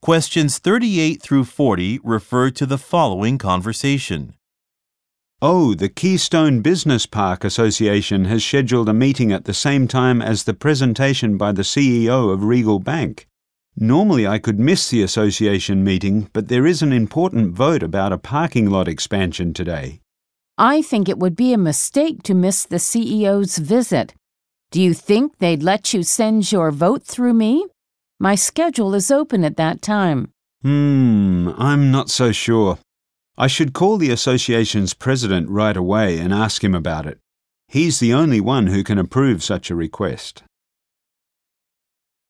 Questions 38 through 40 refer to the following conversation. Oh, the Keystone Business Park Association has scheduled a meeting at the same time as the presentation by the CEO of Regal Bank. Normally I could miss the association meeting, but there is an important vote about a parking lot expansion today. I think it would be a mistake to miss the CEO's visit. Do you think they'd let you send your vote through me? My schedule is open at that time. Hmm, I'm not so sure. I should call the association's president right away and ask him about it. He's the only one who can approve such a request.